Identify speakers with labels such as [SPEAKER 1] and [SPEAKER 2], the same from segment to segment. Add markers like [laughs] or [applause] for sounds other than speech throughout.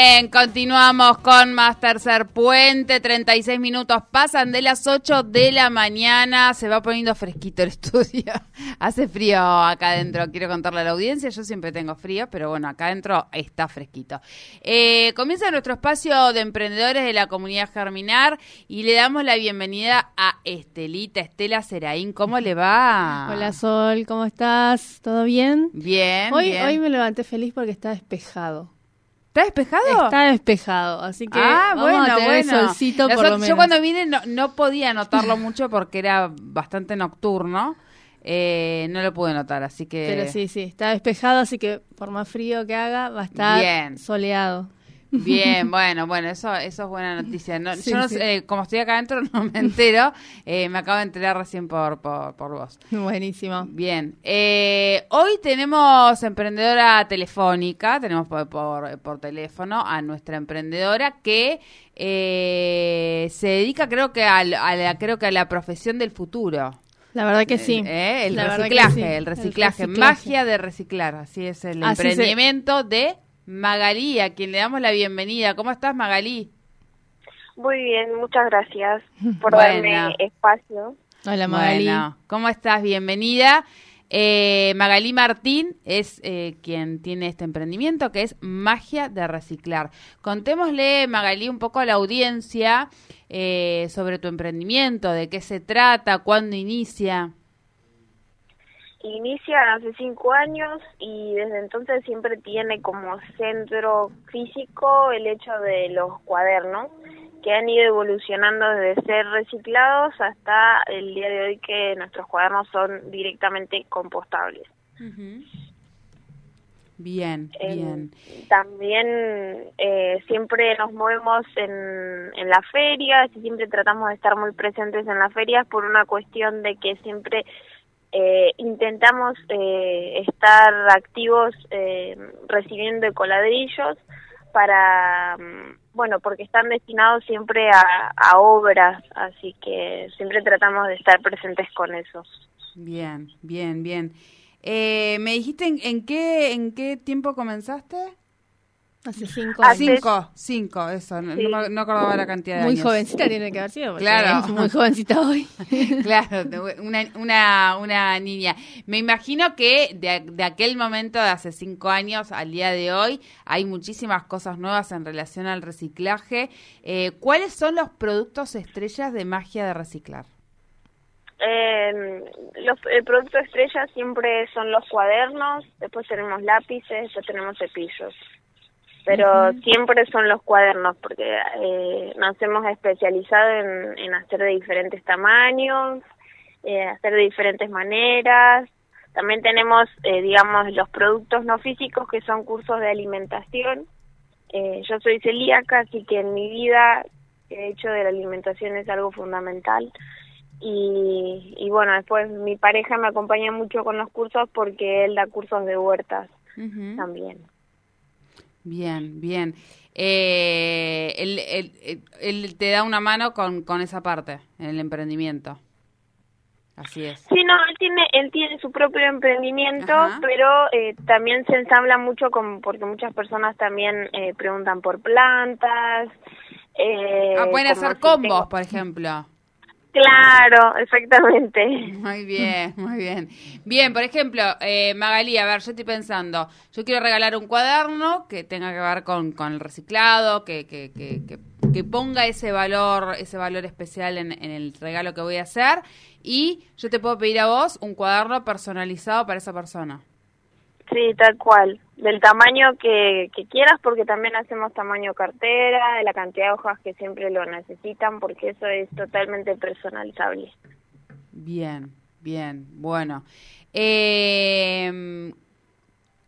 [SPEAKER 1] Bien, continuamos con más tercer puente. 36 minutos pasan de las 8 de la mañana. Se va poniendo fresquito el [laughs] estudio. Hace frío acá adentro. Quiero contarle a la audiencia. Yo siempre tengo frío, pero bueno, acá adentro está fresquito. Eh, comienza nuestro espacio de emprendedores de la comunidad Germinar y le damos la bienvenida a Estelita, Estela Seraín. ¿Cómo le va?
[SPEAKER 2] Hola Sol, ¿cómo estás? ¿Todo bien?
[SPEAKER 1] Bien.
[SPEAKER 2] Hoy,
[SPEAKER 1] bien.
[SPEAKER 2] hoy me levanté feliz porque está despejado.
[SPEAKER 1] ¿Está despejado?
[SPEAKER 2] Está despejado, así que
[SPEAKER 1] ah,
[SPEAKER 2] vamos
[SPEAKER 1] bueno,
[SPEAKER 2] a tener
[SPEAKER 1] bueno.
[SPEAKER 2] solcito por
[SPEAKER 1] Nosotros-
[SPEAKER 2] lo menos.
[SPEAKER 1] Yo cuando vine no, no podía notarlo mucho porque era bastante nocturno. Eh, no lo pude notar, así que...
[SPEAKER 2] Pero sí, sí, está despejado, así que por más frío que haga, va a estar
[SPEAKER 1] Bien.
[SPEAKER 2] soleado.
[SPEAKER 1] Bien, bueno, bueno, eso, eso es buena noticia. No,
[SPEAKER 2] Sí,
[SPEAKER 1] yo, no
[SPEAKER 2] sí.
[SPEAKER 1] sé, eh, como estoy acá adentro, [laughs] no me entero. Eh, me acabo de enterar recién por, por, por vos.
[SPEAKER 2] Buenísimo.
[SPEAKER 1] Bien. Eh, hoy tenemos emprendedora telefónica, tenemos por, por, por teléfono a nuestra emprendedora que eh, se dedica, creo que al- a, la, creo que a la profesión del futuro.
[SPEAKER 2] La verdad que sí.
[SPEAKER 1] Eh, el
[SPEAKER 2] que sí.
[SPEAKER 1] el reciclaje,
[SPEAKER 2] El reciclaje.
[SPEAKER 1] magia de reciclar, así es el
[SPEAKER 2] Así se-
[SPEAKER 1] emprendimiento de Magalí, a quien le damos la bienvenida. ¿Cómo estás, Magalí?
[SPEAKER 3] Muy bien, muchas gracias [laughs] por
[SPEAKER 1] Bueno.
[SPEAKER 3] darme espacio.
[SPEAKER 2] Hola Magali.
[SPEAKER 1] Bueno, ¿cómo estás? Bienvenida. Eh, Magalí Martín es eh, quien tiene este emprendimiento que es Magia de Reciclar. Contémosle, Magalí, un poco a la audiencia eh, sobre tu emprendimiento, de qué se trata, cuándo inicia.
[SPEAKER 3] Inicia hace cinco años y desde entonces siempre tiene como centro físico el hecho de los cuadernos que han ido evolucionando desde ser reciclados hasta el día de hoy que nuestros cuadernos son directamente compostables.
[SPEAKER 1] Bien,
[SPEAKER 3] Eh,
[SPEAKER 1] bien.
[SPEAKER 3] También eh, siempre nos movemos en, en las ferias y siempre tratamos de estar muy presentes en las ferias por una cuestión de que siempre eh, intentamos eh, estar activos eh, recibiendo ecoladrillos para, mm, bueno, porque están destinados siempre a, a obras, así que siempre tratamos de estar presentes con eso.
[SPEAKER 1] Bien, bien, bien. Eh, ¿Me dijiste en, en qué en qué tiempo comenzaste?
[SPEAKER 2] Hace cinco años.
[SPEAKER 1] Cinco, cinco, eso. No,
[SPEAKER 3] Sí.
[SPEAKER 1] no no acordaba la cantidad de
[SPEAKER 2] Muy
[SPEAKER 1] años.
[SPEAKER 2] jovencita tiene que haber sido.
[SPEAKER 1] Claro.
[SPEAKER 2] es muy jovencita hoy. [laughs]
[SPEAKER 1] Claro, una, una, una niña. Me imagino que de, de aquel momento, de hace cinco años al día de hoy, hay muchísimas cosas nuevas en relación al reciclaje. Eh, ¿Cuáles son los productos estrellas de magia de reciclar?
[SPEAKER 3] Eh, los, el producto estrella siempre son los cuadernos, después tenemos lápices, después tenemos cepillos. Pero siempre son los cuadernos porque eh, nos hemos especializado en, en hacer de diferentes tamaños, eh, hacer de diferentes maneras. También tenemos, eh, digamos, los productos no físicos que son cursos de alimentación. Eh, yo soy celíaca, así que en mi vida el hecho de la alimentación es algo fundamental. Y, y bueno, después mi pareja me acompaña mucho con los cursos porque él da cursos de huertas también.
[SPEAKER 1] Bien, bien. Eh, él, él- él- te da una mano con, con esa parte, en el emprendimiento. Así es.
[SPEAKER 3] Sí, no, él tiene, él tiene su propio emprendimiento,
[SPEAKER 1] Ajá.
[SPEAKER 3] pero eh, también se ensambla mucho con, porque muchas personas también eh, preguntan por plantas. Eh,
[SPEAKER 1] ah, pueden hacer
[SPEAKER 3] si
[SPEAKER 1] combos,
[SPEAKER 3] tengo-
[SPEAKER 1] por ejemplo.
[SPEAKER 3] Claro, exactamente.
[SPEAKER 1] Muy bien, muy bien. Bien, por ejemplo, eh, Magalí, a ver, yo estoy pensando, yo quiero regalar un cuaderno que tenga que ver con, con el reciclado, que, que, que, que, que ponga ese valor, ese valor especial en, en el regalo que voy a hacer, y yo te puedo pedir a vos un cuaderno personalizado para esa persona.
[SPEAKER 3] Sí, tal cual. Del tamaño que, quieras, porque también hacemos tamaño cartera, de la cantidad de hojas que siempre lo necesitan, porque eso es totalmente personalizable.
[SPEAKER 1] Bien, bien, bueno. Eh,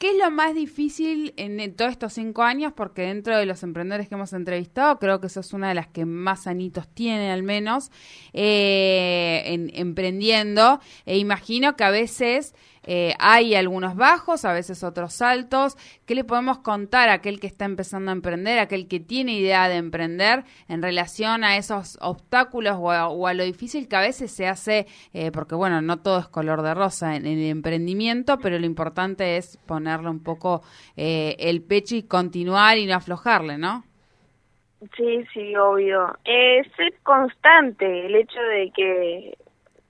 [SPEAKER 1] ¿Qué es lo más difícil en todos estos cinco años? Porque dentro de los emprendedores que hemos entrevistado, creo que sos una de las que más anitos tiene, al menos, eh, en, emprendiendo. E imagino que a veces eh, hay algunos bajos, a veces otros altos. ¿Qué le podemos contar a aquel que está empezando a emprender, a aquel que tiene idea de emprender en relación a esos obstáculos o a, lo difícil que a veces se hace? Eh, porque bueno, no todo es color de rosa en, el emprendimiento, pero lo importante es ponerle un poco eh, el pecho y continuar y no aflojarle, ¿no?
[SPEAKER 3] Sí, sí, obvio. Es constante el hecho de que,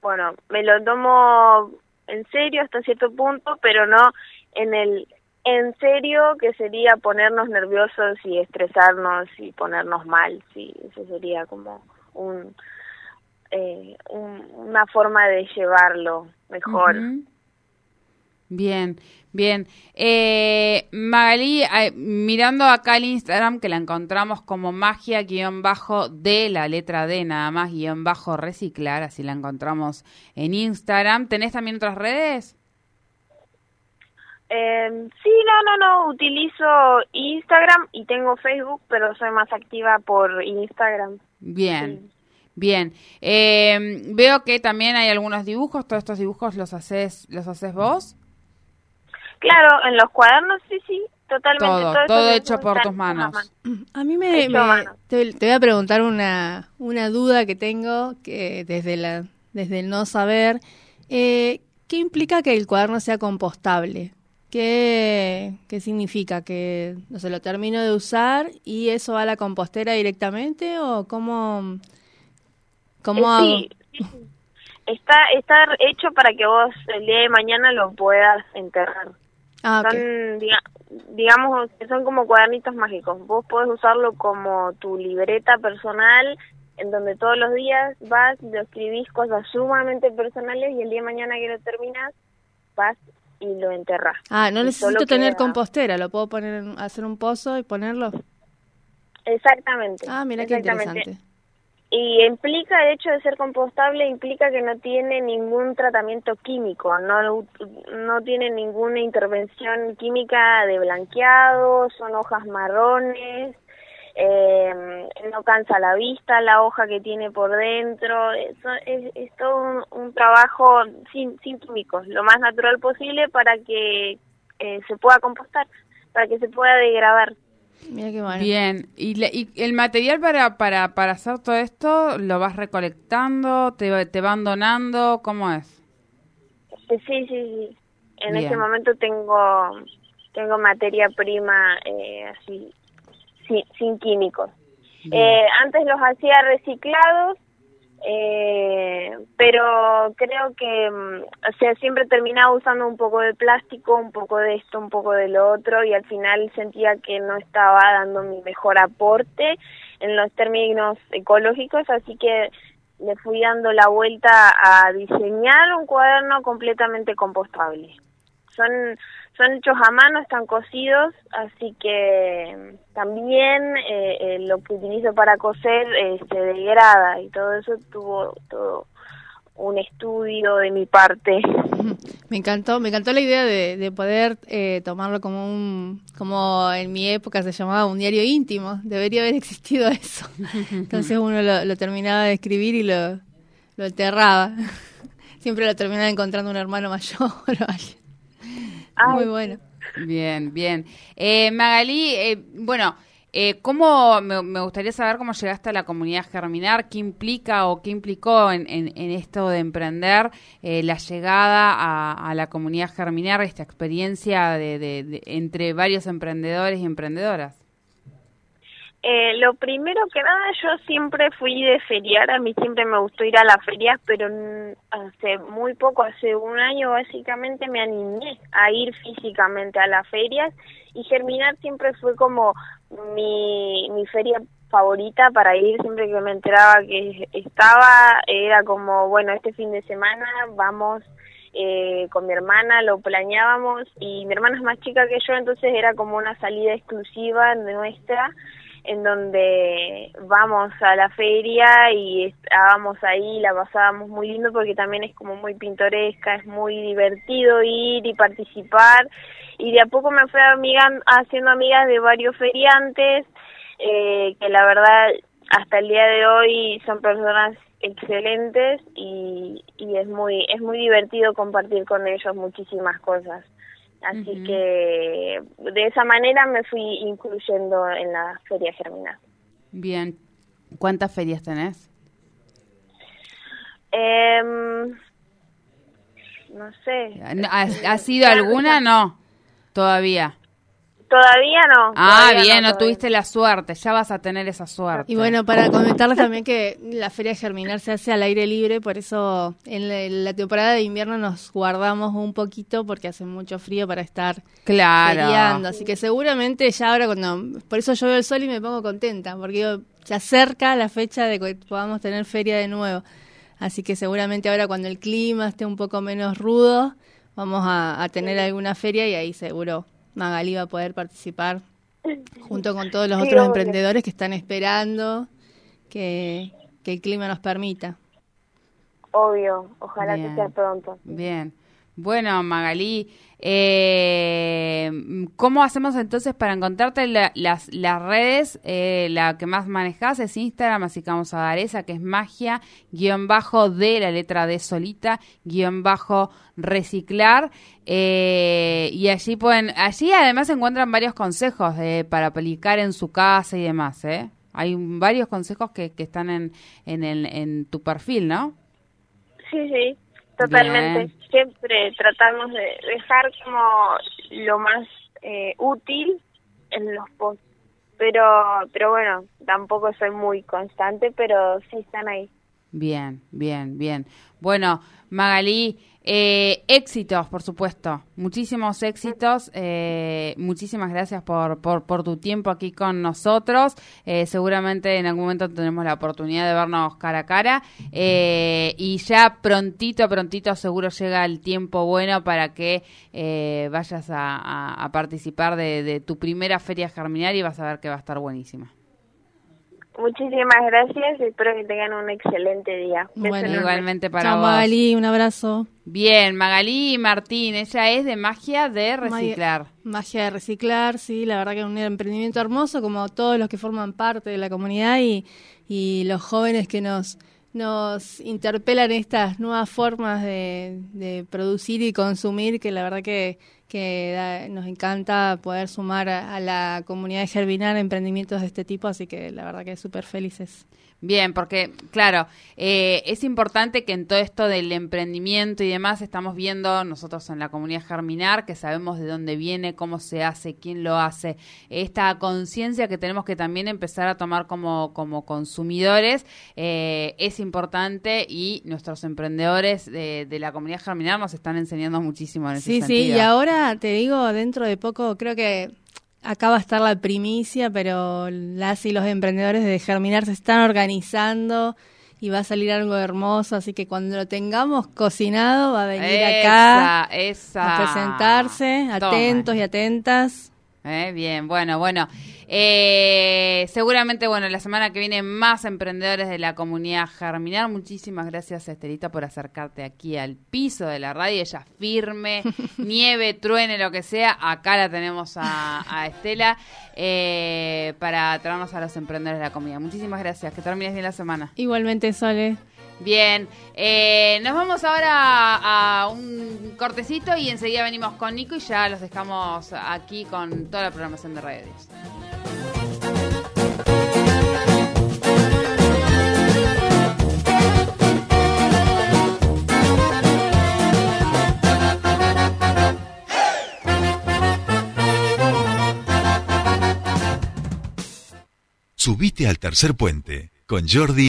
[SPEAKER 3] bueno, me lo tomo en serio hasta cierto punto, pero no en el en serio que sería ponernos nerviosos y estresarnos y ponernos mal, sí, eso sería como un, eh, una forma de llevarlo mejor.
[SPEAKER 1] Bien, bien. Eh, Magalí, mirando acá el Instagram que la encontramos como magia guion bajo de la letra D nada más guion bajo reciclar, así la encontramos en Instagram. ¿Tenés también otras redes?
[SPEAKER 3] Eh, sí, no, no, no, utilizo Instagram y tengo Facebook, pero soy más activa por Instagram.
[SPEAKER 1] Bien. Bien, eh, veo que también hay algunos dibujos. ¿Todos estos dibujos los haces, los haces vos?
[SPEAKER 3] Claro, en los cuadernos sí, sí, totalmente.
[SPEAKER 1] Todo, todo, hecho por tus manos.
[SPEAKER 2] A mí me, te, voy a preguntar una, una duda que tengo que desde la desde el no saber eh, qué implica que el cuaderno sea compostable. ¿Qué, ¿Qué significa? ¿Que no se lo termino de usar y eso va a la compostera directamente? ¿O cómo, cómo
[SPEAKER 3] eh,
[SPEAKER 2] hago?
[SPEAKER 3] Está, está hecho para que vos el día de mañana lo puedas enterrar. Ah, son, digamos, son como cuadernitos mágicos. Vos podés usarlo como tu libreta personal, en donde todos los días vas, lo escribís cosas sumamente personales y el día de mañana que lo terminas, vas y lo enterras.
[SPEAKER 2] Ah, no necesito tener compostera, lo puedo poner, hacer un pozo y ponerlo.
[SPEAKER 3] Exactamente.
[SPEAKER 2] Ah, mira qué interesante.
[SPEAKER 3] Y implica, el hecho de ser compostable, implica que no tiene ningún tratamiento químico, no, no tiene ninguna intervención química de blanqueado, son hojas marrones, eh, no cansa la vista la hoja que tiene por dentro, es, es, todo un, trabajo sin, sin químicos, lo más natural posible para que eh, se pueda compostar, para que se pueda degradar.
[SPEAKER 1] Bien, ¿Y, ¿y, el material para, para, para hacer todo esto lo vas recolectando, te, te van donando? ¿Cómo es?
[SPEAKER 3] Sí, sí, sí. En este momento tengo tengo materia prima eh, así, sin, sin químicos. Eh, antes los hacía reciclados eh, pero creo que, mm, o sea, siempre terminaba usando un poco de plástico, un poco de esto, un poco de lo otro, y al final sentía que no estaba dando mi mejor aporte en los términos ecológicos, así que le fui dando la vuelta a diseñar un cuaderno completamente compostable. Son son hechos a mano, están cocidos, así que mm, también eh, eh, lo que utilizo para coser eh, se degrada y todo eso tuvo todo un estudio de mi parte. [laughs]
[SPEAKER 2] Me encantó, me encantó la idea de, poder tomarlo como un, como en mi época se llamaba un diario íntimo. Debería haber [laughs] existido eso. Entonces uno lo, terminaba de escribir y lo, lo enterraba. [laughs] Siempre lo terminaba encontrando un hermano mayor. Muy bueno.
[SPEAKER 1] Bien, bien. Eh, Magalí, eh, bueno, eh, ¿cómo, me, gustaría saber cómo llegaste a la comunidad Germinar, qué implica o qué implicó en, esto de emprender eh, la llegada a, la comunidad Germinar, esta experiencia de, entre varios emprendedores y emprendedoras.
[SPEAKER 3] Eh, lo primero que nada, yo siempre fui de feriar, a mí siempre me gustó ir a las ferias, pero hace muy poco, hace un año básicamente me animé a ir físicamente a las ferias y Germinar siempre fue como mi, mi feria favorita para ir, siempre que me enteraba que estaba, era como, bueno, este fin de semana vamos eh, con mi hermana, lo planeábamos y mi hermana es más chica que yo, entonces era como una salida exclusiva nuestra en donde vamos a la feria y estábamos ahí, la pasábamos muy lindo porque también es como muy pintoresca, es muy divertido ir y participar. Y de a poco me fui amiga, haciendo amigas de varios feriantes eh, que la verdad hasta el día de hoy son personas excelentes y, y es muy es muy divertido compartir con ellos muchísimas cosas así que de esa manera me fui incluyendo en la feria germinal.
[SPEAKER 1] Bien. Cuántas ferias tenés
[SPEAKER 3] em, no sé.
[SPEAKER 1] ¿Ha, sido alguna no todavía
[SPEAKER 3] Todavía no.
[SPEAKER 1] Ah, bien, no, tuviste la suerte, ya vas a tener esa suerte.
[SPEAKER 2] Y bueno, para comentarles también que la Feria de Germinar se hace al aire libre, por eso en la, temporada de invierno nos guardamos un poquito porque hace mucho frío para estar
[SPEAKER 1] claro.
[SPEAKER 2] Así que seguramente ya ahora cuando... Por eso yo veo el sol y me pongo contenta, porque se acerca la fecha de que podamos tener feria de nuevo. Así que seguramente ahora cuando el clima esté un poco menos rudo, vamos a tener alguna feria y ahí seguro Magali va a poder participar [laughs] junto con todos los otros emprendedores que están esperando que, el clima nos permita.
[SPEAKER 3] Obvio, ojalá que sea pronto.
[SPEAKER 1] Bien. Bueno, Magalí, eh, ¿cómo hacemos entonces para encontrarte las, las redes? Eh, la que más manejas es Instagram, así que vamos a dar esa, que es magia, guion bajo de la letra de solita, guion bajo reciclar. Eh, y allí pueden, allí además encuentran varios consejos para aplicar en su casa y demás, ¿eh? Hay varios consejos que, que están en, en, el, en tu perfil, ¿no?
[SPEAKER 3] Sí, sí. Totalmente. Siempre tratamos de dejar como lo más eh, útil en los posts. Pero, pero bueno, tampoco soy muy constante, pero sí están ahí.
[SPEAKER 1] Bien, bien, bien. Bueno, Magalí, eh, éxitos, por supuesto, muchísimos éxitos. Eh, muchísimas gracias por, por, tu tiempo aquí con nosotros. Eh, seguramente en algún momento tenemos la oportunidad de vernos cara a cara. y ya prontito, prontito, seguro llega el tiempo bueno para que vayas a, participar de, de tu primera feria germinal y vas a ver que va a estar buenísima.
[SPEAKER 3] Muchísimas gracias, espero que tengan un excelente día.
[SPEAKER 1] Bueno, igualmente para
[SPEAKER 2] Chao, Magalí, un abrazo.
[SPEAKER 1] Bien, Magalí Martín, ella es de Magia de Reciclar.
[SPEAKER 2] Magia, de Reciclar, sí, la verdad que es un emprendimiento hermoso, como todos los que forman parte de la comunidad y, y los jóvenes que nos nos interpelan estas nuevas formas de, de producir y consumir, que la verdad que que nos encanta poder sumar a, la comunidad de Germinar emprendimientos de este tipo, así que la verdad que súper felices.
[SPEAKER 1] Bien, porque claro, eh, es importante que en todo esto del emprendimiento y demás estamos viendo nosotros en la comunidad Germinar, que sabemos de dónde viene, cómo se hace, quién lo hace, esta conciencia que tenemos que también empezar a tomar como, como consumidores eh, es importante y nuestros emprendedores de, la comunidad Germinar nos están enseñando muchísimo en ese
[SPEAKER 2] sí,
[SPEAKER 1] sentido.
[SPEAKER 2] Sí, y ahora te digo, dentro de poco creo que acaba de estar la primicia, pero las y los emprendedores de Germinar se están organizando y va a salir algo hermoso, así que cuando lo tengamos cocinado va a venir acá a presentarse, atentos y atentas.
[SPEAKER 1] Eh, bien, bueno, bueno. Eh, seguramente, bueno, la semana que viene más emprendedores de la comunidad Germinar. Muchísimas gracias, Estelita, por acercarte aquí al piso de la radio. Ella firme, [laughs] nieve, truene, lo que sea. Acá la tenemos a, Estela eh, para traernos a los emprendedores de la comunidad. Muchísimas gracias. Que termines bien la semana.
[SPEAKER 2] Igualmente, Sole.
[SPEAKER 1] Bien, eh, nos vamos ahora a un cortecito y enseguida venimos con Nico y ya los dejamos aquí con toda la programación de Radio
[SPEAKER 4] Subite al tercer puente con Jordi